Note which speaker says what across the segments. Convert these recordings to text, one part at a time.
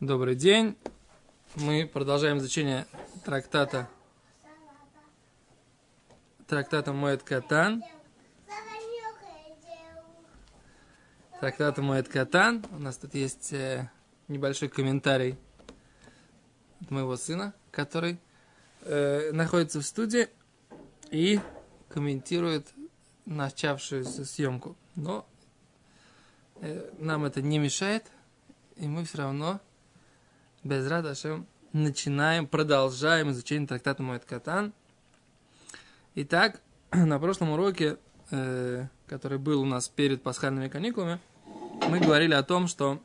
Speaker 1: Добрый день. Мы продолжаем изучение трактата трактата Моэт Катан. Трактата Моэт Катан. У нас тут есть э, небольшой комментарий от моего сына, который э, находится в студии и комментирует начавшуюся съемку. Но э, нам это не мешает, и мы все равно без Радашем начинаем, продолжаем изучение трактата Моэт Катан. Итак, на прошлом уроке, э, который был у нас перед пасхальными каникулами, мы говорили о том, что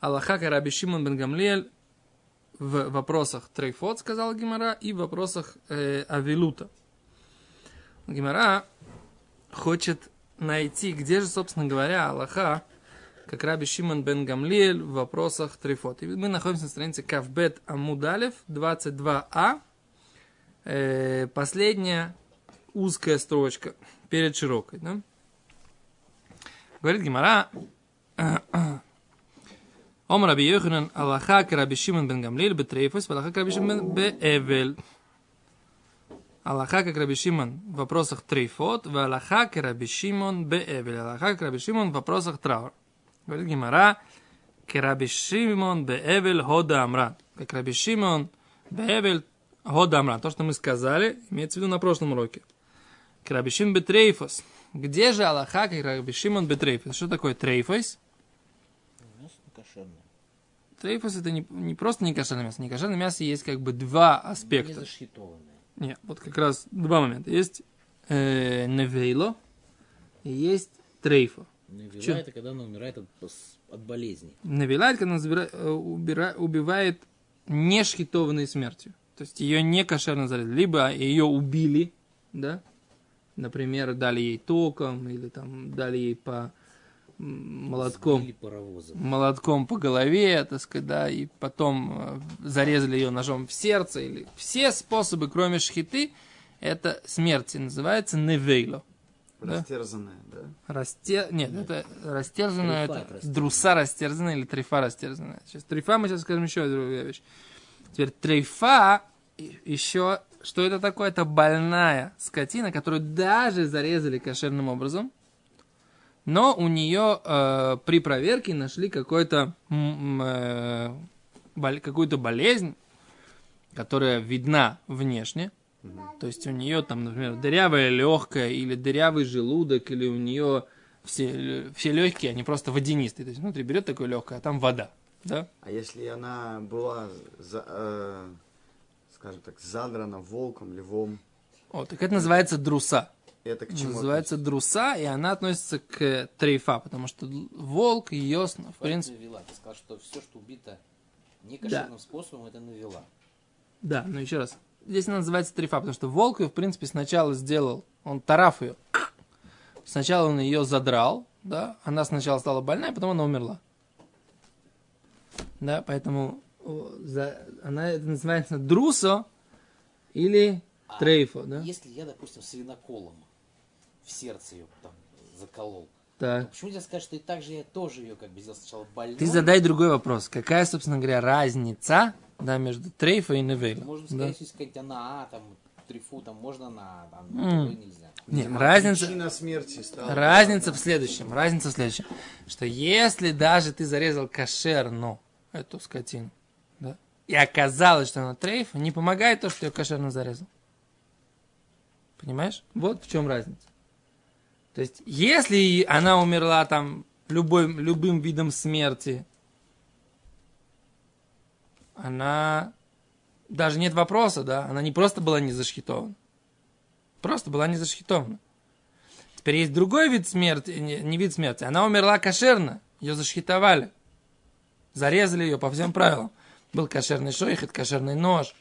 Speaker 1: Аллаха Караби Шимон бен Гамлиэль в вопросах Трейфот, сказал Гимара, и в вопросах э, Авилута. Гимара хочет найти, где же, собственно говоря, Аллаха как Раби Шимон бен Гамлиэль в вопросах Трифот. И мы находимся на странице Кавбет Амудалев, 22а, э, последняя узкая строчка перед широкой. Да? Говорит Гимара, Ом Раби Йоханан Аллаха к Раби Шимон бен Гамлиэль бетрейфос, Аллаха к Раби Шимон беэвель. Алаха как Раби Шимон в вопросах трейфот, והלכה כרבי שמעון באבל. Алаха как Раби Шимон в вопросах траур. Говорит Гемара, Раби Шимон באבל הא דאמרן. Как Раби Шимон באבל הא דאמרן. То, что мы сказали, имеется в виду на прошлом уроке. Раби Шимон בטריפות. Где же Алаха, как Раби Шимон בטריפות? Что такое трейфос? Трейфос это не, не просто не кошерное мясо. Не кошерное мясо есть как бы два аспекта.
Speaker 2: Не
Speaker 1: Нет, вот как раз два момента. Есть э, невейло и есть трейфо.
Speaker 2: Навила это когда она умирает от, от болезни.
Speaker 1: Навилает, когда она забира- э, убира- убивает не шхитованной смертью. То есть ее не кошерно зарезали. Либо ее убили, да, например, дали ей током, или там дали ей по молотком, молотком по голове, так сказать, да, и потом э, зарезали ее ножом в сердце. Или... Все способы, кроме шхиты, это смерти. Называется невейло. Да?
Speaker 3: Растерзанная, да?
Speaker 1: Расте... Нет, это растерзанная,
Speaker 2: Трифа
Speaker 1: это
Speaker 2: растерзанная.
Speaker 1: друса растерзанная или трифа растерзанная. Сейчас трифа мы сейчас скажем еще другую вещь. Теперь трифа и- еще, что это такое? Это больная скотина, которую даже зарезали кошерным образом, но у нее э, при проверке нашли какой-то м, э, бол- какую-то болезнь, которая видна внешне, то есть у нее там, например, дырявая легкая или дырявый желудок, или у нее все, все легкие, они просто водянистые. То есть внутри берет такое легкое, а там вода. Да?
Speaker 3: А если она была, за- э, скажем так, задрана волком, львом,
Speaker 1: Вот, так это называется друса.
Speaker 3: это к чему?
Speaker 1: называется друса, и она относится к трейфа, потому что волк ее, в принципе,
Speaker 2: Навила. Ты сказал, что все, что убито некошерным способом, это навила.
Speaker 1: Да, но еще раз. Здесь она называется трифа, потому что волк ее, в принципе, сначала сделал, он тараф ее. Сначала он ее задрал, да, она сначала стала больная, потом она умерла. Да, поэтому за, она это называется друсо или
Speaker 2: А
Speaker 1: трейфо, да?
Speaker 2: Если я, допустим, свиноколом в сердце ее там заколол,
Speaker 1: Так.
Speaker 2: то почему нельзя сказать, что и так же я тоже ее как бы сделал сначала больной?
Speaker 1: Ты задай другой вопрос. Какая, собственно говоря, разница да, между трейфо и невейло?
Speaker 2: Можно
Speaker 1: Да?
Speaker 2: сказать, если сказать, она, а, там, трифу, там, можно на, там, другой нельзя.
Speaker 1: Нет,
Speaker 3: Видимо,
Speaker 1: разница...
Speaker 3: Причина смерти стала.
Speaker 1: Разница в следующем. Разница в следующем. Что если даже ты зарезал кошерну эту скотину, да, и оказалось, что она трейф, не помогает то, что ее кошерно зарезал. Понимаешь? Вот в чем разница. То есть, если она умерла там любой, любым видом смерти, она... Даже нет вопроса, да? Она не просто была не зашхитована. Просто была не зашхитована. Теперь есть другой вид смерти, не, не вид смерти. Она умерла кошерно, ее зашхитовали. Зарезали ее по всем правилам. Был кошерный шойхет, кошерный нож.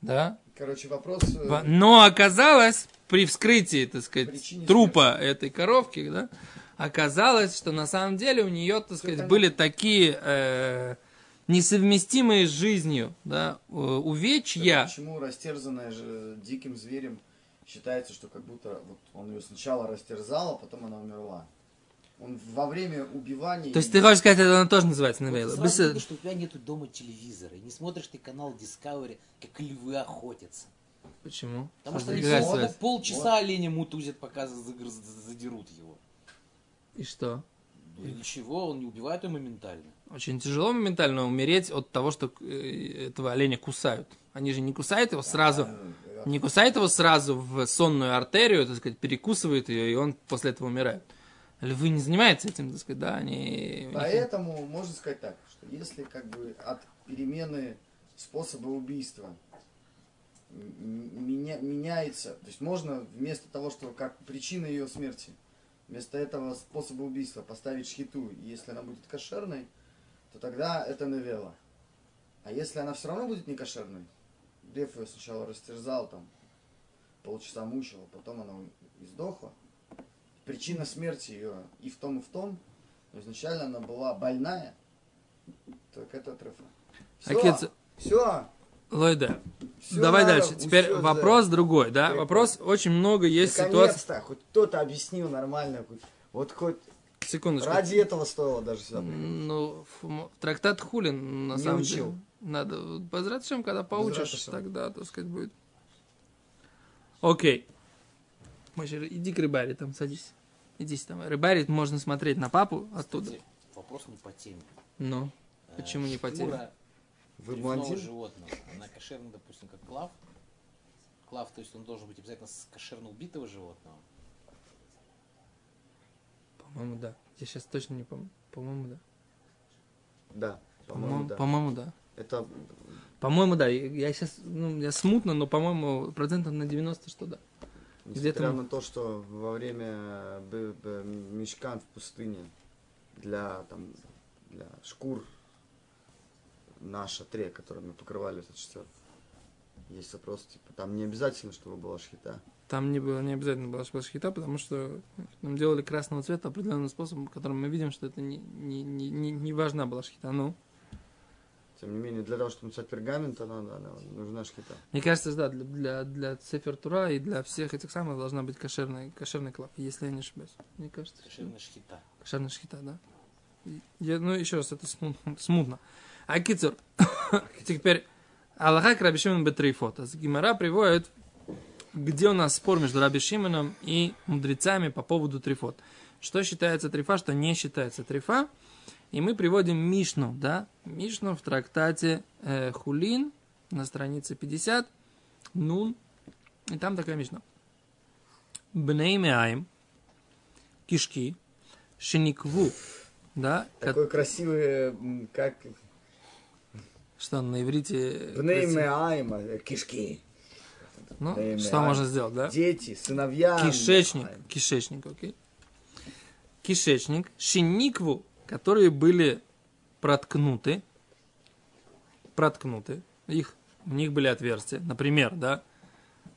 Speaker 1: Да?
Speaker 3: Короче, вопрос... э,
Speaker 1: Но оказалось, при вскрытии, так сказать,
Speaker 3: Причине
Speaker 1: трупа этой коровки, да, оказалось, что на самом деле у нее, так сказать, были такие э, несовместимые с жизнью, да, э, увечья.
Speaker 3: Почему растерзанная же диким зверем считается, что как будто вот он ее сначала растерзал, а потом она умерла? он во время убивания...
Speaker 1: То есть ты хочешь сказать, это она тоже называется
Speaker 2: Вот ты
Speaker 1: навейла?
Speaker 2: сразу видишь, что у тебя нету дома телевизора, и не смотришь ты канал Discovery, как львы охотятся.
Speaker 1: Почему?
Speaker 2: Потому что
Speaker 1: А
Speaker 2: они пол-
Speaker 1: связь?
Speaker 2: полчаса оленя мутузят, пока за- за- за- задерут его.
Speaker 1: И что?
Speaker 2: Ничего, он не убивает его моментально.
Speaker 1: Очень тяжело моментально умереть от того, что э, этого оленя кусают. Они же не кусают его сразу, не кусают его сразу в сонную артерию, так сказать, перекусывают ее, и он после этого умирает. Львы не занимаются этим, так сказать, да, они...
Speaker 3: Поэтому можно сказать так, что если как бы от перемены способа убийства меня, меняется, то есть можно вместо того, что как причина ее смерти, вместо этого способа убийства поставить шхиту, если она будет кошерной, то тогда это навела. А если она все равно будет не кошерной, Лев ее сначала растерзал, там, полчаса мучил, а потом она и сдохла, причина смерти ее и в том, и в том, но изначально она была больная, так это трефа.
Speaker 1: А кец-
Speaker 3: все,
Speaker 1: Лойда. Давай дальше. Теперь вопрос другой, да? Вопрос очень много есть ситуаций.
Speaker 3: наконец-то, хоть кто-то объяснил нормально, хоть- вот хоть
Speaker 1: Секундочку.
Speaker 3: ради этого стоило даже сюда приехать.
Speaker 1: Ну, трактат Хулин, на
Speaker 3: Не
Speaker 1: самом
Speaker 3: учил.
Speaker 1: деле. Надо, Безратшем, когда поучишь, тогда, так сказать, будет. Окей. Мойша, иди к рыбаре, там садись. Иди там. Рыбарить можно смотреть на папу оттуда.
Speaker 2: Кстати, вопрос не по теме.
Speaker 1: Ну,
Speaker 2: Э,
Speaker 1: Почему не по теме?
Speaker 3: Вы блондин?
Speaker 2: животного, она кошерна, допустим, как клав. Клав, то есть он должен быть обязательно с кошерно убитого животного.
Speaker 1: По-моему, да. Я сейчас точно не помню. По-моему, да.
Speaker 3: Да, по-моему, да.
Speaker 1: по-моему, да.
Speaker 3: Это
Speaker 1: По-моему, да. Я сейчас, ну, я смутно, но, по-моему, процентов на 90, что да.
Speaker 3: несмотря на то, что во время мешкан в пустыне для, там, для шкур на шатре, который мы покрывали этот шатер, есть вопрос, типа, там не обязательно, чтобы была шхита.
Speaker 1: Там не было не обязательно была шпашхита, потому что нам делали красного цвета определенным способом, которым мы видим, что это не, не, не, не, не важна была шхита. Ну,
Speaker 3: Тем не менее, для того, чтобы написать пергамент, она, она- нужна шхита.
Speaker 1: мне кажется, да, для, для, для Цефер Тура и для всех этих самых должна быть кошерный, кошерный клав, если я не ошибаюсь. Мне кажется, что
Speaker 2: Кошерная шхита.
Speaker 1: кошерная шхита, да. Я, ну, еще раз, это смутно. смутно. А Кицур, теперь Аллаха к Раби Шимону Бетрейфот. А Гимара приводит, где у нас спор между Раби Шимоном и мудрецами по поводу трифот. Что считается трифа, что не считается трифа. И мы приводим Мишну, да, Мишну в трактате э, Хулин на странице 50, Нун, и там такая Мишна. Бней Меаим, кишки, шиникву, да, ко-
Speaker 3: Такой красивый, м, как
Speaker 1: что на иврите... красиво.
Speaker 3: айма, э, кишки.
Speaker 1: Ну, что можно сделать, да?
Speaker 3: Дети, сыновья.
Speaker 1: Кишечник,
Speaker 3: Айм.
Speaker 1: кишечник, окей. Кишечник, шиникву, которые были проткнуты, проткнуты, их, в них были отверстия. Например, да,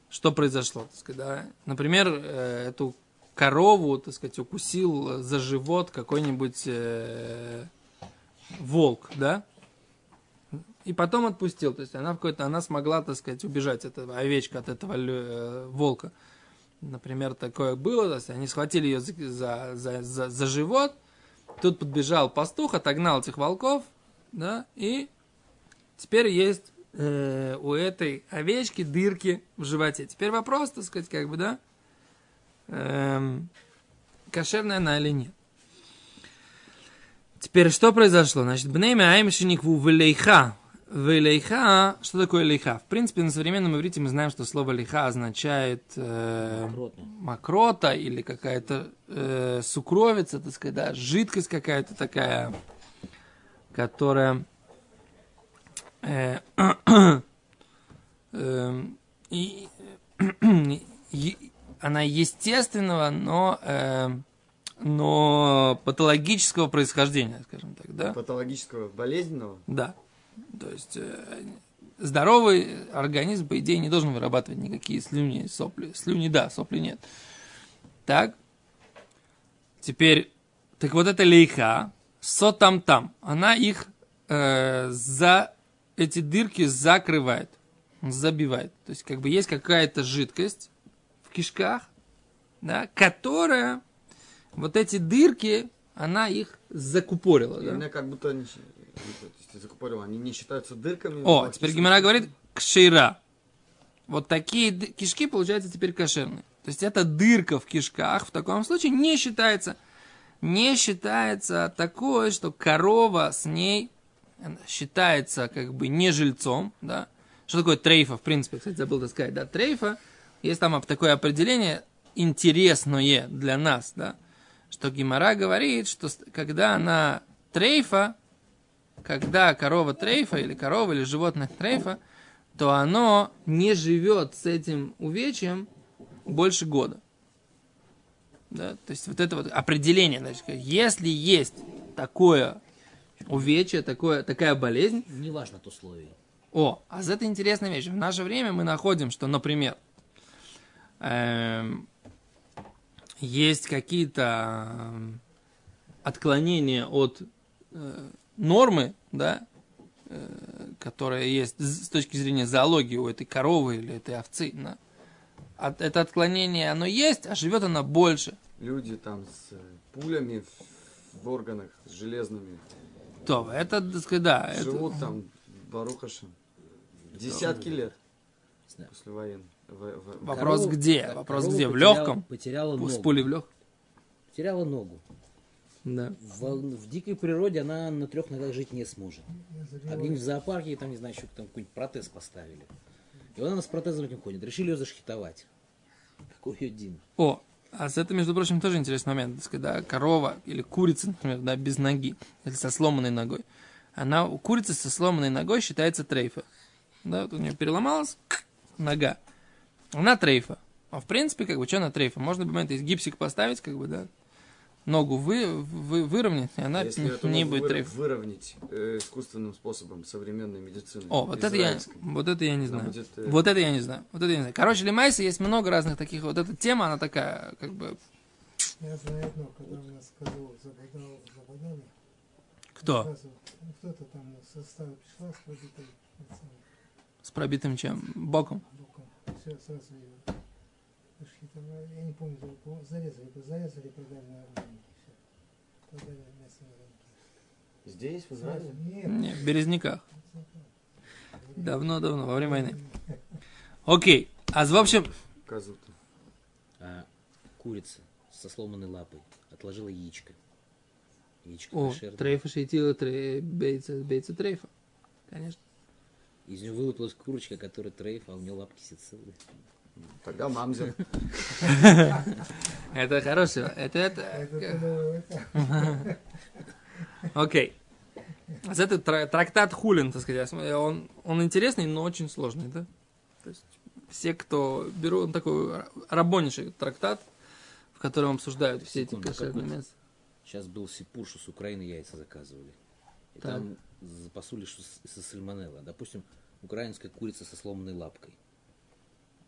Speaker 1: что произошло, так сказать, да? Например, э, эту корову, так сказать, укусил за живот какой-нибудь э, волк, да? И потом отпустил, то есть она в какой-то, она смогла, так сказать, убежать, эта овечка от этого э, волка. Например, такое было, то есть они схватили ее за, за, за, за- живот, тут подбежал пастух, отогнал этих волков, да, и теперь есть э, у этой овечки дырки в животе. Теперь вопрос, так сказать, как бы, да, эм, кошерная она или нет. Теперь что произошло? Значит, бнейме аймшиникву велейха. Велейха, что такое лейха? В принципе, на современном иврите мы знаем, что слово лейха означает э, мокрота или какая-то э, сукровица, так сказать, да, жидкость какая-то такая, которая э, и, и- она естественного, но, эм, но патологического происхождения, скажем так, да?
Speaker 3: Патологического, болезненного.
Speaker 1: Да. То есть э, здоровый организм, по идее, не должен вырабатывать никакие слюни, сопли. Слюни, да, сопли нет. Так. Теперь, так вот эта лейха, сотам-там, она их э, за эти дырки закрывает, забивает. То есть, как бы есть какая-то жидкость в кишках, да, которая вот эти дырки она их закупорила.
Speaker 3: И
Speaker 1: Да?
Speaker 3: Меня как будто то есть, закупорил, они не считаются дырками.
Speaker 1: О, теперь Гимара говорит кшира. Вот такие кишки, получаются, теперь кошерные. То есть это дырка в кишках в таком случае не считается. Не считается такое, что корова с ней э, считается как бы не жильцом, да. Что такое трейфа, в принципе, кстати, забыл это сказать, да, трейфа, есть там такое определение интересное для нас, да, что Гимара говорит, что когда она трейфа, когда корова трейфа или корова или животное трейфа, то оно не живет с этим увечьем больше года. Да? То есть вот это вот определение, значит, если есть такое увечье, такое, такая болезнь,
Speaker 2: Неважно от условий.
Speaker 1: о, а за это интересная вещь. В наше время мы находим, что, например, эм, есть какие-то эм, отклонения от э, нормы, да, э, которая есть с с точки зрения зоологии у этой коровы или этой овцы. да. От- это отклонение, оно есть, а живет она больше.
Speaker 3: Люди там с э, пулями в, в органах, с железными,
Speaker 1: То, это, так сказать, да, это-
Speaker 3: живут там, барухашем, десятки лет
Speaker 2: знаю.
Speaker 3: после войны. В- в-
Speaker 1: Вопрос
Speaker 2: Корова-
Speaker 1: где? Вопрос где? В легком?
Speaker 2: Потеряла
Speaker 1: С
Speaker 2: ногу.
Speaker 1: пулей в легком?
Speaker 2: Потеряла ногу.
Speaker 1: Да.
Speaker 2: В, в дикой природе она на трех ногах жить не сможет. А где-нибудь в зоопарке, там, не знаю, еще там какой-нибудь протез поставили. И вот она с протезом этим ходит. Решили ее заштитовать. Какой ее Дин.
Speaker 1: О, а с это, между прочим, тоже интересный момент. Так сказать, да, корова или курица, например, да, без ноги, или со сломанной ногой. Она, у курицы со сломанной ногой считается трейфа. Да, вот у нее переломалась нога. Она трейфа. А в принципе, как бы, что она трейфа? Можно, момент из гипсик поставить, как бы, да, ногу вы, вы, выровнять, и она
Speaker 3: Если
Speaker 1: не, не будет трейфа.
Speaker 3: выровнять э, искусственным способом современной медицины.
Speaker 1: О, вот это, я, вот это я не знаю.
Speaker 3: будет, э,
Speaker 1: Вот это я не знаю. Вот это я не знаю. Короче, Лемайса есть много разных таких. Вот эта тема, она такая, как бы,
Speaker 4: Я знаю одно, когда у нас козлов забодал, забодали.
Speaker 1: кто?
Speaker 4: Кто-то там в составе пришла с пробитой этим
Speaker 1: С пробитым чем? Боком.
Speaker 4: боком. Все, сразу ее. Я не помню, за- по- зарезали, зарезали, продали на рынке. Все. Продали мясо на рынке.
Speaker 3: Здесь, в. Израиле?
Speaker 4: Нет.
Speaker 1: Не, в Березняках. Давно-давно, во время войны. Окей. А в общем,
Speaker 3: Козу-то.
Speaker 2: А курица со сломанной лапой отложила яичко. Яичко
Speaker 1: о,
Speaker 2: кошерное.
Speaker 1: трейфа шейтила, трей, бейца, бейца трейфа. Конечно.
Speaker 2: Из нее вылупилась курочка, которая трейф, а у нее лапки все целые.
Speaker 3: Тогда мамзер.
Speaker 1: Это хорошо. Это, это,
Speaker 4: это.
Speaker 1: Окей. А Это тра- трактат Хулин, так сказать. смотрю, Он, он интересный, но очень сложный, да? То есть все, кто берут, он такой рабонейший трактат, в котором обсуждают все эти кошерные мяса.
Speaker 2: Сейчас был сипур, что с Украины яйца заказывали. И
Speaker 1: Так.
Speaker 2: там запасули, что с- со сальмонелла. Допустим, украинская курица со сломанной лапкой.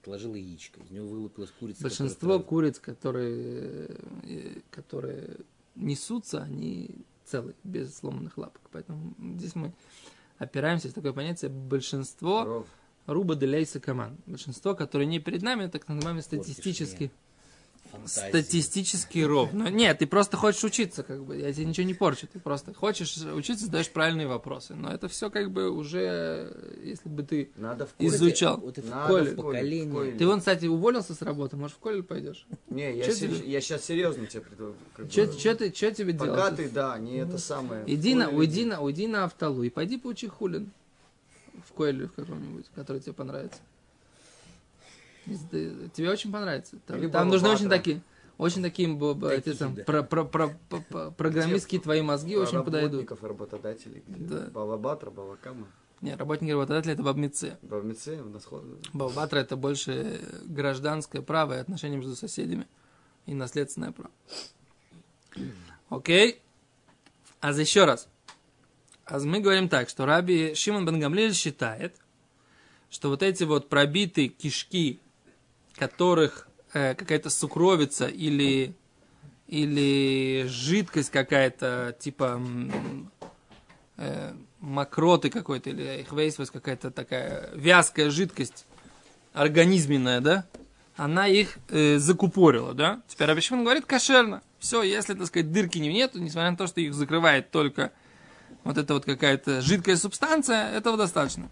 Speaker 2: Отложила яичко. Из него вылупилась курица.
Speaker 1: Большинство
Speaker 2: которая
Speaker 1: куриц, которые, э, которые несутся, они целые, без сломанных лапок. Поэтому здесь мы опираемся, есть такое понятие большинство
Speaker 3: Ров.
Speaker 1: руба делейса команд. Большинство, которые не перед нами, так называемый
Speaker 2: Портишь
Speaker 1: статистический,
Speaker 2: фантазия.
Speaker 1: статистический ров. Но нет, ты просто хочешь учиться, как бы, я тебе ничего не порчу, ты просто хочешь учиться, задаешь правильные вопросы. Но это все как бы уже, если бы ты
Speaker 3: Надо в коле.
Speaker 1: изучал.
Speaker 2: Вот это
Speaker 3: Надо
Speaker 1: Коле.
Speaker 3: в коле, в
Speaker 2: поколение.
Speaker 3: коле.
Speaker 1: Ты вон, кстати, уволился с работы, может, в колледж пойдешь?
Speaker 3: Не, я, се-
Speaker 1: тебе?
Speaker 3: я сейчас серьезно тебе как
Speaker 1: Че
Speaker 3: бы.
Speaker 1: ты, чё тебе делать?
Speaker 3: Пока ты, да, не это самое.
Speaker 1: Иди
Speaker 3: в
Speaker 1: на, уйди на, уйди на автолу и пойди поучи хулин в Коэле в каком-нибудь, который тебе понравится. Тебе очень понравится. Там,
Speaker 3: Или
Speaker 1: там нужны очень такие, очень такие, эти там, про, про, про, про- про- программистские твои мозги очень подойдут.
Speaker 3: Работодателей.
Speaker 1: Да.
Speaker 3: Балабатра, Балакама.
Speaker 1: Не, работники работодатели это бабмицы.
Speaker 3: Бавмице у нас ход-
Speaker 1: Бабатра это больше гражданское право и отношения между соседями и наследственное право. Окей? А за еще раз. А мы говорим так, что Раби Шимон бен Гамлель считает, что вот эти вот пробитые кишки, которых э, какая-то сукровица или, или жидкость какая-то, типа э, мокроты какой-то, или ихвейсвес какая-то такая вязкая жидкость, организменная, да, она их э, закупорила, да. Теперь Раби Шимон говорит кошерно. Все, если, так сказать, дырки не нету, несмотря на то, что их закрывает только вот эта вот какая-то жидкая субстанция, этого достаточно.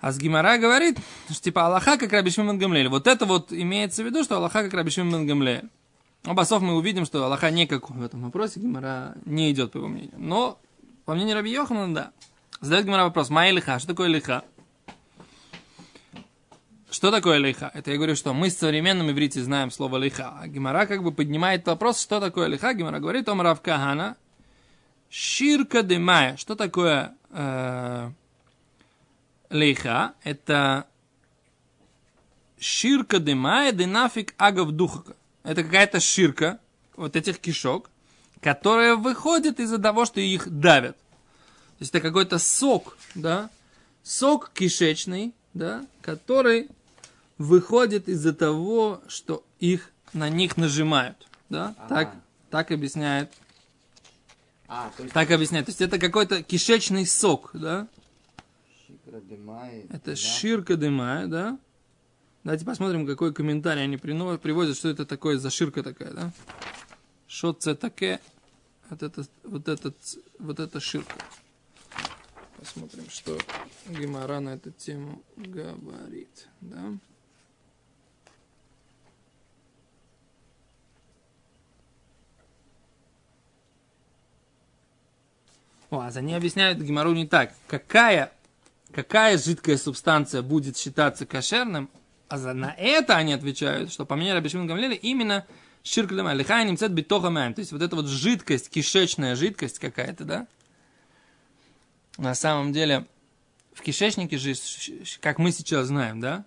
Speaker 1: А с Гимара говорит, что типа Аллаха как Раби Шимон Гамлель. Вот это вот имеется в виду, что Аллаха как Раби Шимон Гамлель. Обосов мы увидим, что Аллаха никакой в этом вопросе, Гимара не идет, по его мнению. Но, по мнению Раби Йохана, да. Задает Гимара вопрос, Май лиха, что такое лиха? Что такое лиха? Это я говорю, что мы с современным иврите знаем слово лиха. А Гимара как бы поднимает вопрос, что такое лиха. Гимара говорит, Ом Рав Кахана, Ширка Демая. Что такое э, лейха, это ширка демая денафик агав духака. Это какая-то ширка вот этих кишок, которая выходит из-за того, что их давят. То есть это какой-то сок, да, сок кишечный, да, который выходит из-за того, что их на них нажимают, да, ага. так, так объясняет. А, то есть... Так объясняет. То есть это какой-то кишечный сок, да, это ширка дымая, да? Давайте посмотрим, какой комментарий они приводят, что это такое за ширка такая, да? Что это такое? Вот это, вот этот, вот это ширка. Посмотрим, что Гимара на эту тему говорит, да? О, а они объясняют Гимару не так. Какая какая жидкая субстанция будет считаться кошерным, а за, на это они отвечают, что по мнению Рабишимин Гамлеля именно ширк лема, лихай немцет битоха То есть вот эта вот жидкость, кишечная жидкость какая-то, да? На самом деле в кишечнике же, как мы сейчас знаем, да,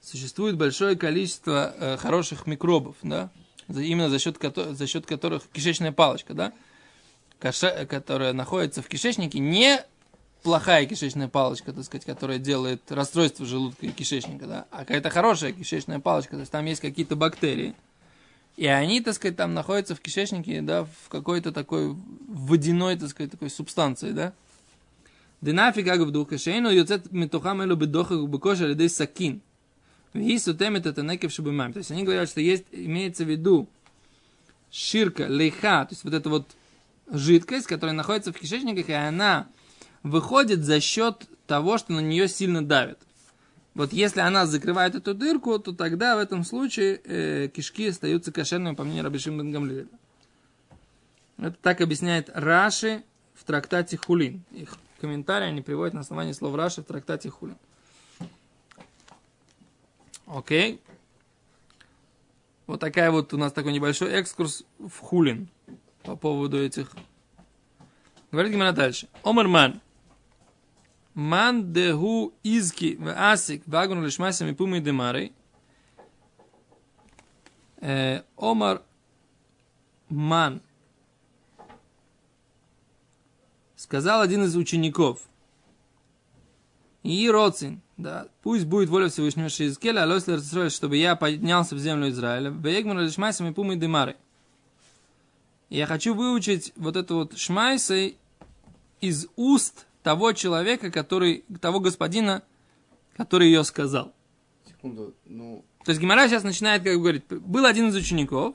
Speaker 1: существует большое количество э, хороших микробов, да, именно за счет, за счет которых кишечная палочка, да, которая находится в кишечнике, не плохая кишечная палочка, так сказать, которая делает расстройство желудка и кишечника, да, а какая-то хорошая кишечная палочка, то есть там есть какие-то бактерии, и они, так сказать, там находятся в кишечнике, да, в какой-то такой водяной, так сказать, такой субстанции, да. Динафиг агав духа шейну йоцет митухам элу бедохах бекоша лидей сакин. Вихи сутемет это некев шабумам. То есть они говорят, что есть, имеется в виду ширка, лейха, то есть вот эта вот жидкость, которая находится в кишечниках, и она выходит за счет того, что на нее сильно давит. Вот если она закрывает эту дырку, то тогда в этом случае э, кишки остаются кошерными, по мнению Рабишим Бенгамлиля. Это так объясняет Раши в трактате Хулин. Их комментарии они приводят на основании слов Раши в трактате Хулин. Окей. Вот такая вот у нас такой небольшой экскурс в Хулин по поводу этих. Говорит Гимара дальше. Омарман. Ман деху изки в асик вагону лишмайся ми пуми демари. Омар Ман. Сказал один из учеников. И Роцин, да, пусть будет воля Всевышнего Шизкеля, а чтобы я поднялся в землю Израиля. Бегмар лишмайся ми пуми демари. Я хочу выучить вот это вот шмайсой из уст того человека, который, того господина, который ее сказал.
Speaker 3: Секунду, ну...
Speaker 1: То есть Гимара сейчас начинает, как говорить, был один из учеников,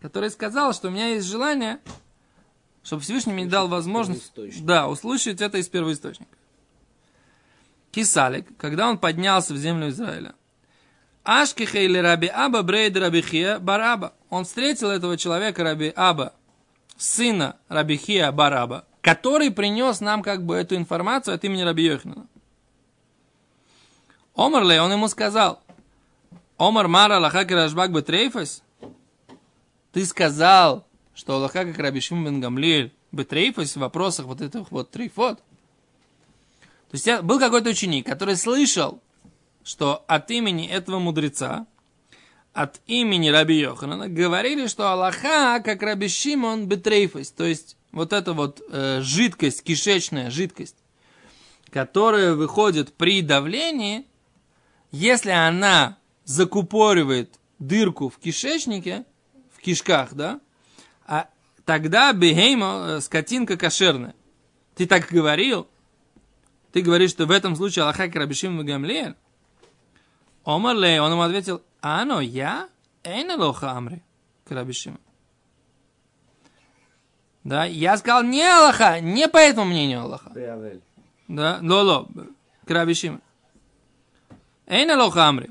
Speaker 1: который сказал, что у меня есть желание, чтобы Всевышний мне дал возможность да, услышать это из первоисточника. Кисалик, когда он поднялся в землю Израиля, Ашкихе или Раби Аба Брейд Рабихия Бараба. Он встретил этого человека Раби Аба, сына Рабихия Бараба, который принес нам как бы эту информацию от имени Раби Йохнана. Омарле, он ему сказал, Омар Мара Лаха Рашбак Бетрейфас, ты сказал, что Аллаха как Раби Шим бен Гамлиль Бетрейфас в вопросах вот этих вот трейфот. То есть был какой-то ученик, который слышал, что от имени этого мудреца, от имени Раби Йоханана, говорили, что Аллаха, как Раби Шимон Бетрейфас, то есть вот эта вот э, жидкость, кишечная жидкость, которая выходит при давлении, если она закупоривает дырку в кишечнике, в кишках, да, а тогда бегейма, э, скотинка кошерная. Ты так говорил? Ты говоришь, что в этом случае Аллаха Рабишим Гамлиэль? Омар Лей, он ему ответил, а ну я? Эйна лоха амри. к Раби Шимону. Да, я сказал не Аллаха, не по этому мнению Аллаха. Да, лоло, к Раби Шимону. Эйн Алоха Амри.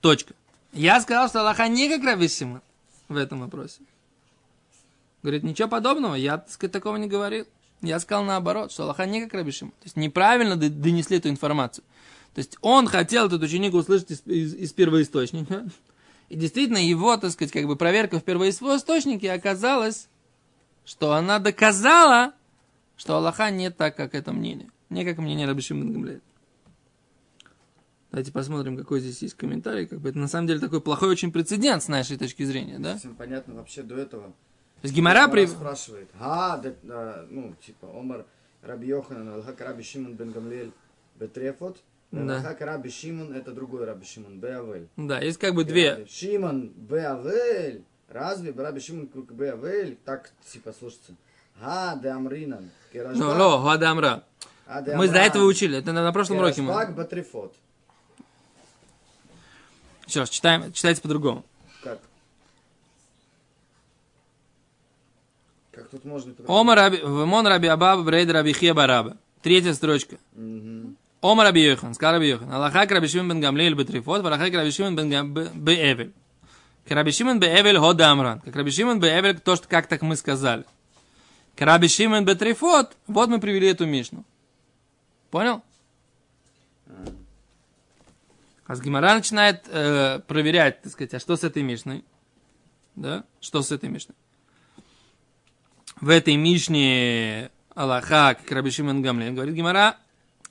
Speaker 1: Точка. Я сказал, что Аллаха не как Раби Шимон в этом вопросе. Говорит, ничего подобного, я, так сказать, такого не говорил. Я сказал наоборот, что Аллаха не как Раби Шимон. То есть неправильно донесли эту информацию. То есть он хотел этот ученик услышать из, из- из первоисточника. И действительно его, так сказать, как бы проверка в первоисточнике оказалась, что она доказала, что Аллаха не так, как это мнение. Не как мнение Раби Шимон бен Гамлиэля. Давайте посмотрим, какой здесь есть комментарий. Как бы это на самом деле такой плохой очень прецедент с нашей точки зрения, да?
Speaker 3: Всем понятно вообще до этого.
Speaker 1: То есть Гимара при...
Speaker 3: спрашивает. А, да, да, ну, типа, Омар Раби Йоханан, Алхак Раби Шимон бен Гамлиэль Бетрефот.
Speaker 1: Да.
Speaker 3: Алхак Раби Шимон, это другой Раби Шимон, Беавель.
Speaker 1: Да, есть как бы две.
Speaker 3: Шимон Беавель. Разве Раби Шимон как Беавель? Так, типа, слушайте. А, де Амринан.
Speaker 1: Ну, ло, Гуадамра.
Speaker 3: А, де
Speaker 1: Мы до этого учили. Это на, на прошлом уроке мы.
Speaker 3: Бетрефот.
Speaker 1: Еще раз, читаем, читайте по-другому.
Speaker 3: Как? Как тут можно...
Speaker 1: Ома раби, вемон раби Абаба, брейд раби Хия бараба. Третья строчка.
Speaker 3: Мгм.
Speaker 1: Ома раби Йохан, сказал раби Йохан. Аллахак раби Шимон бен Гамлиэль бетрифот, валахак раби Шимон бен беэвель. Раби Шимон беэвель хода амран. Как раби Шимон беэвель, то, что как так мы сказали. К раби Шимон бетрифот, вот мы привели эту мишну. Понял? А с Гимара начинает э, проверять, так сказать, а что с этой мишной? Да? Что с этой мишной? В этой мишне Аллаха, как Раби Шимон Гамлин, говорит Гимара,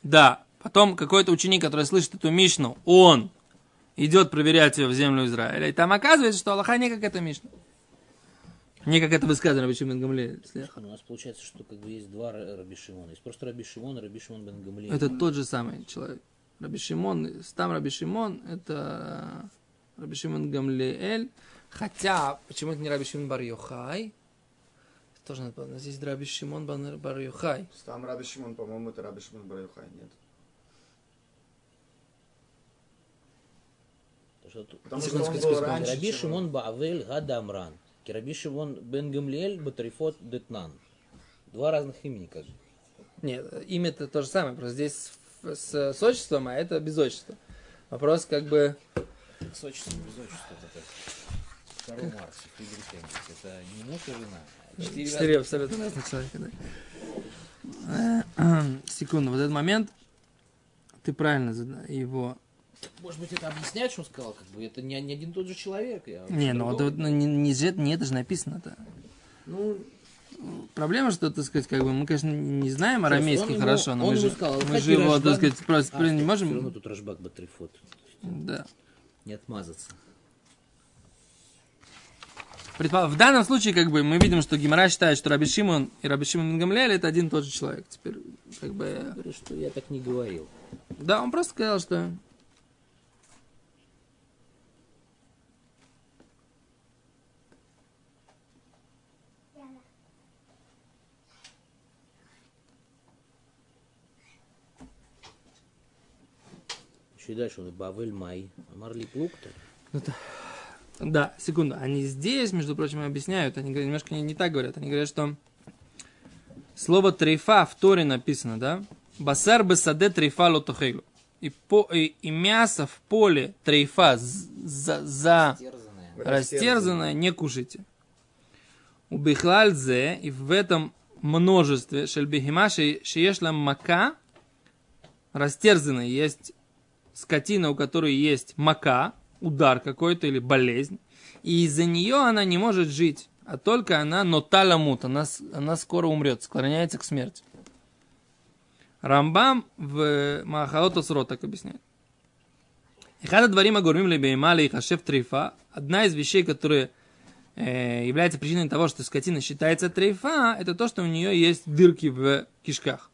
Speaker 1: да. Потом какой-то ученик, который слышит эту мишну, он идет проверять ее в землю Израиля. И там оказывается, что Аллаха не как эта мишна. Не как это высказано Раби Шимон Гамлин.
Speaker 2: У нас получается, что как бы есть два Ра- Раби Шимона. Есть просто Раби Шимон и Раби Шимон бен Гамлиэль.
Speaker 1: Это тот же самый человек. Раби Шимон, там Раби Шимон, это Раби Шимон Гамлиэль. Хотя, почему это не Раби Шимон Бар Йохай? Тоже надо. Здесь Раби Шимон Бар Бар Йохай.
Speaker 3: Там Раби Шимон, по-моему, это Раби Шимон Барюхай, нет.
Speaker 2: Потому что
Speaker 3: Потому
Speaker 1: Секунду,
Speaker 3: что он
Speaker 1: секунду,
Speaker 3: был раньше,
Speaker 2: Раби
Speaker 3: чем
Speaker 2: Шимон Баавель Гадамран. Раби Шимон бен Гамлиэль Батрифот Детнан. Два разных имени как бы.
Speaker 1: Нет, имя-то то же самое, просто здесь с, с, отчеством, а это без отчества. Вопрос как бы...
Speaker 2: С отчеством, без отчества. Это Карл Маркс, Фридрих Энгельс. Это не муж и жена. а Четыре
Speaker 1: Четыре абсолютно разных человека, да. Э, Секунду, вот этот момент, ты правильно его...
Speaker 2: Может быть, это объясняет, что он сказал? Как бы это не, не один и тот же человек. Я
Speaker 1: Не, ну вот, ну, не, не, не это же написано-то.
Speaker 3: Ну,
Speaker 1: Проблема, что, так сказать, как бы мы, конечно, не знаем арамейский
Speaker 2: он ему-
Speaker 1: хорошо, но
Speaker 2: он
Speaker 1: мы же,
Speaker 2: сказал,
Speaker 1: мы
Speaker 2: «Аллах
Speaker 1: же его,
Speaker 2: Рашбан».
Speaker 1: так сказать, просто
Speaker 2: А,
Speaker 1: не
Speaker 2: Все равно
Speaker 1: можем...
Speaker 2: тут Рашбак Батрифот.
Speaker 1: Да.
Speaker 2: Не отмазаться.
Speaker 1: В данном случае, как бы, мы видим, что Гимара считает, что Раби Шимон и Раби Шимон бен Гамлиэль это один и тот же человек. Теперь, как бы...
Speaker 2: Говорю, что я так не говорил.
Speaker 1: Да, он просто сказал, что...
Speaker 2: дальше он Бавель Май. Марли Плуктор.
Speaker 1: Да, секунду. Они здесь, между прочим, объясняют, они говорят, немножко не, не так говорят. Они говорят, что слово трейфа в Торе написано, да? Басар бесаде трейфа лотохейлу. И, по, и, и мясо в поле трейфа за, за растерзанное не кушайте. У бихлальзе и в этом множестве шельбихима шеешла мака растерзанная есть скотина, у которой есть мака, удар какой-то или болезнь, и из-за нее она не может жить, а только она ноталамут, она, она скоро умрет, склоняется к смерти. Рамбам в Махаото Сро так объясняет. Ихада дворима гурмим лебейма и хашев трейфа. Одна из вещей, которые э, является причиной того, что скотина считается трейфа, это то, что у нее есть дырки в кишках.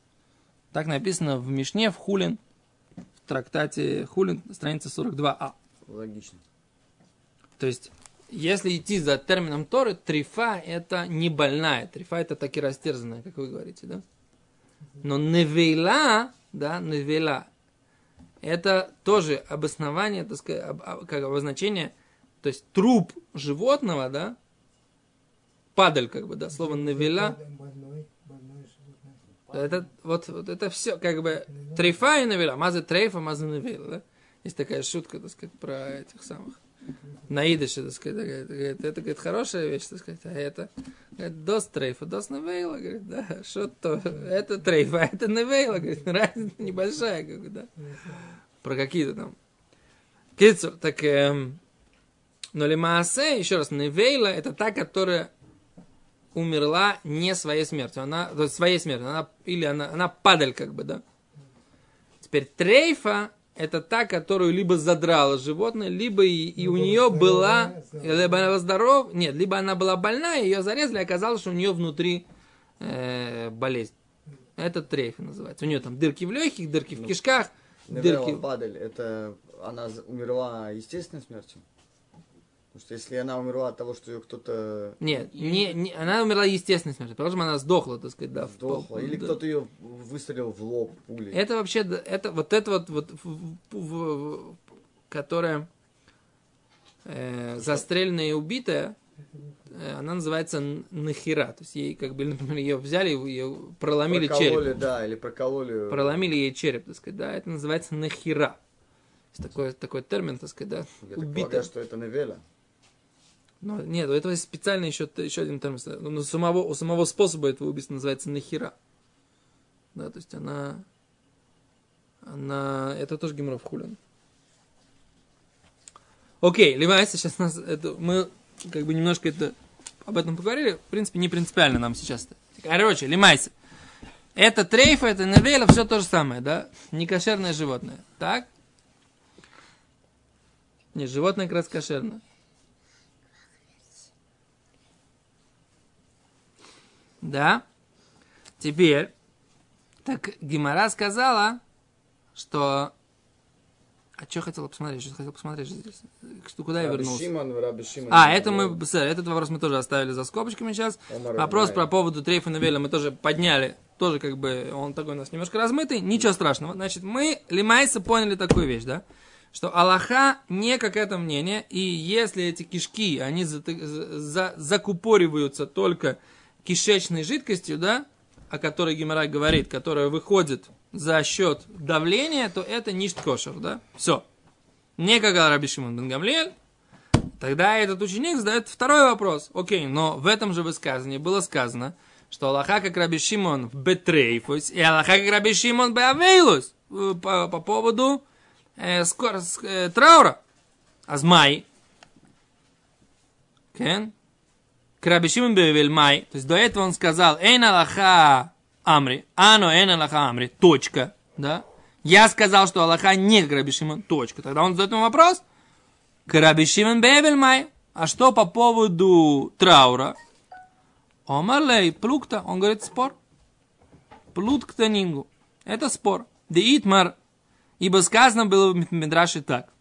Speaker 1: Так написано в Мишне, в Хулин, в трактате Хулин, страница 42а.
Speaker 3: логично.
Speaker 1: То есть, если идти за термином Торы, трифа это не больная, трифа это таки растерзанная, как вы говорите, да? Но невейла, да, невейла, это тоже обоснование, так сказать, как обозначение то есть труп животного, да, падаль, как бы, да, слово
Speaker 4: животное.
Speaker 1: Это, вот, вот это все, как бы, трейфа и навела, мазы трейфа, мазы навела, да? Есть такая шутка, так сказать, про этих самых, на идыше, так сказать, говорит, это, говорит, хорошая вещь, так сказать, а это, говорит, дос трейфа, дос навейла, говорит, да, что то, это трейфа, а это навейла, говорит, разница небольшая, как бы, да, про какие-то там. Кицур, так, эм, но лимаасе, еще раз, навейла, это та, которая умерла не своей смертью, она, то есть своей смертью, она, или она, она падаль, как бы, да. Теперь трейфа, это та, которую либо задрало животное, либо и, и у нее была,
Speaker 4: здоровая,
Speaker 1: либо она была здоров, нет, либо она была больная, ее зарезали, и оказалось, что у нее внутри э, болезнь. Это трейфа называется. У нее там дырки в легких, дырки в
Speaker 3: Ну,
Speaker 1: кишках,
Speaker 3: Навела
Speaker 1: дырки.
Speaker 3: падаль, это она умерла естественной смертью? Потому что если она умерла от того, что ее кто-то
Speaker 1: Нет, не, не- она умерла естественной смертью, что она сдохла, так сказать, да. в пол-
Speaker 3: сдохла, или
Speaker 1: да.
Speaker 3: кто-то ее выстрелил в лоб пулей.
Speaker 1: Это вообще, это вот это вот, вот в- в- в- которая э, застреленная и убитая, э, она называется нахера. То есть ей, как бы, например, ее взяли, ее проломили
Speaker 3: прокололи,
Speaker 1: череп.
Speaker 3: да, или прокололи.
Speaker 1: Проломили ей череп, так сказать, да, это называется нахера. Есть такой, такой термин, так сказать, да,
Speaker 3: Я так
Speaker 1: убитая.
Speaker 3: полагаю, что это Невеля.
Speaker 1: Но нет, у этого есть специально еще, еще один термин. Но у самого, у самого способа этого убийства называется нахера. Да, то есть она... Она... Это тоже геморров хулин. Окей, Левайса, сейчас нас... Это, мы как бы немножко это, об этом поговорили. В принципе, не принципиально нам сейчас. Короче, Лимайса. Это трейфа, это навела, все то же самое, да? Некошерное животное. Так? Нет, животное как раз кошерное. Да. Теперь, так Гимара сказала, что... А что хотела посмотреть? Что хотел посмотреть здесь? Что, куда я вернулся?
Speaker 3: Шимон, Раби Шимон.
Speaker 1: А, это мы, сэр, этот вопрос мы тоже оставили за скобочками сейчас.
Speaker 3: Омар
Speaker 1: Вопрос
Speaker 3: Ибн
Speaker 1: про поводу Трейфа Навеля мы тоже подняли. Тоже как бы он такой у нас немножко размытый. Ничего страшного. Значит, мы, Лимайса, поняли такую вещь, да? Что Аллаха не как это мнение, и если эти кишки, они за, за- закупориваются только кишечной жидкостью, да, о которой Гимара говорит, которая выходит за счет давления, то это ништ кошер, да? Все. Не как Раби Шимон бен Тогда этот ученик задает второй вопрос. Окей, но в этом же высказании было сказано, что Аллаха как Раби Шимон Бетрейфус и Аллаха как Раби Шимон Беавейлус э, по, по поводу э, скор- э, траура. Азмай. Кен? К Раби Шимон Беавель Май. То есть до этого он сказал, Эйн Аллаха Амри, Ано Эйн Аллаха Амри, точка. Да? Я сказал, что Аллаха не Шимон, точка. Тогда он задает ему вопрос, к Бевельмай. А что по поводу траура? Омарлей, плукта, он говорит спор. Плут к танингу. Это спор. Де итмар. Ибо сказано было в Мидраше так.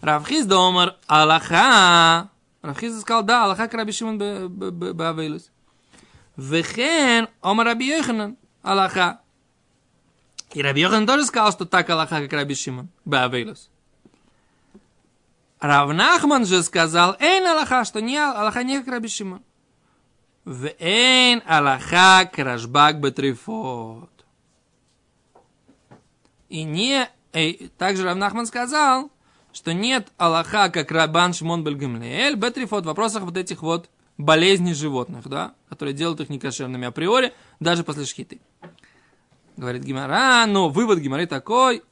Speaker 1: Равхиз да омар Аллаха. Равхиз сказал, да, Аллаха Раби Шимон Бавейлус. Вехен омар Раби Йоханан. Аллаха. И Раби Йохан тоже сказал, что так Аллаха, как Раби Шимон Бавейлус. Равнахман же сказал, эйн Аллаха, что не Аллаха не как Раби Шимон. В эйн Аллаха крашбак бетрифот. И не, э, также Равнахман сказал, что нет Аллаха как Рабан Шимон Бельгамлиэль, бетрифот в вопросах вот этих вот болезней животных, да, которые делают их некошерными априори, даже после шхиты. Говорит Гимара, но вывод Гимары такой,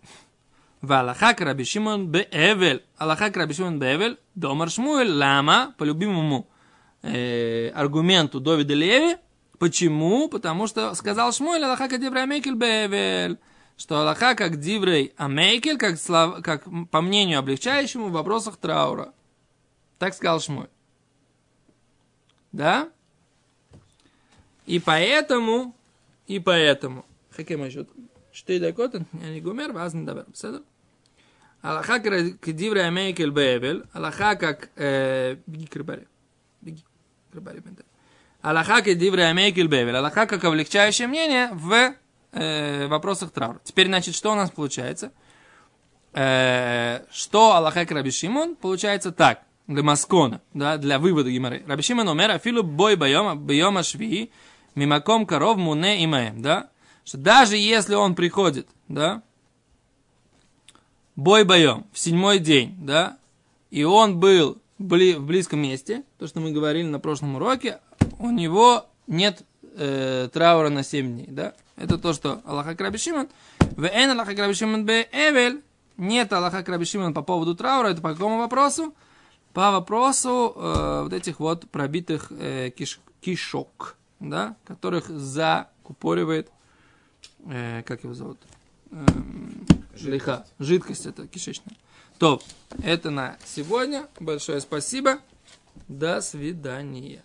Speaker 1: Валаха Раби Шимон Беэвель. Аллаха Раби Шимон Беэвель. Домар Шмуэль. Лама. По любимому э, аргументу Довида Леви. Почему? Потому что сказал Шмуэль Аллаха Диврей Амейкель Беэвель что Аллаха как диврей амейкель, как, слов, как по мнению облегчающему в вопросах траура. Так сказал Шмой, Да? И поэтому, и поэтому. Хакем Ашут. Штей дакотен, я не гумер, вас не добер. Беседа? Аллаха как диврей амейкель бебель. Аллаха как... Беги к рыбаре. Беги к рыбаре. Аллаха как диврей амейкель бебель. Аллаха как облегчающее мнение в э, вопросах траура. Теперь, значит, что у нас получается? Э, что Аллаха Раби Шимон? Получается так. для маскона, да, для вывода геморы. Рабишима номер афилу бой байома, байома шви, мимаком коров муне имаем, да, что даже если он приходит, да, бой боем в седьмой день, да, и он был бли, в близком месте, то, что мы говорили на прошлом уроке, у него нет э, траура на 7 дней, да? Это то, что Аллаха Крабишиман. В эн Аллаха Крабишиман бе эвель. Нет Аллаха Крабишиман по поводу траура. Это по какому вопросу? По вопросу э, вот этих вот пробитых э, киш, кишок, да? Которых закупоривает, э, как его зовут? Эм, лиха. Жидкость это кишечная. То, это на сегодня. Большое спасибо. До свидания.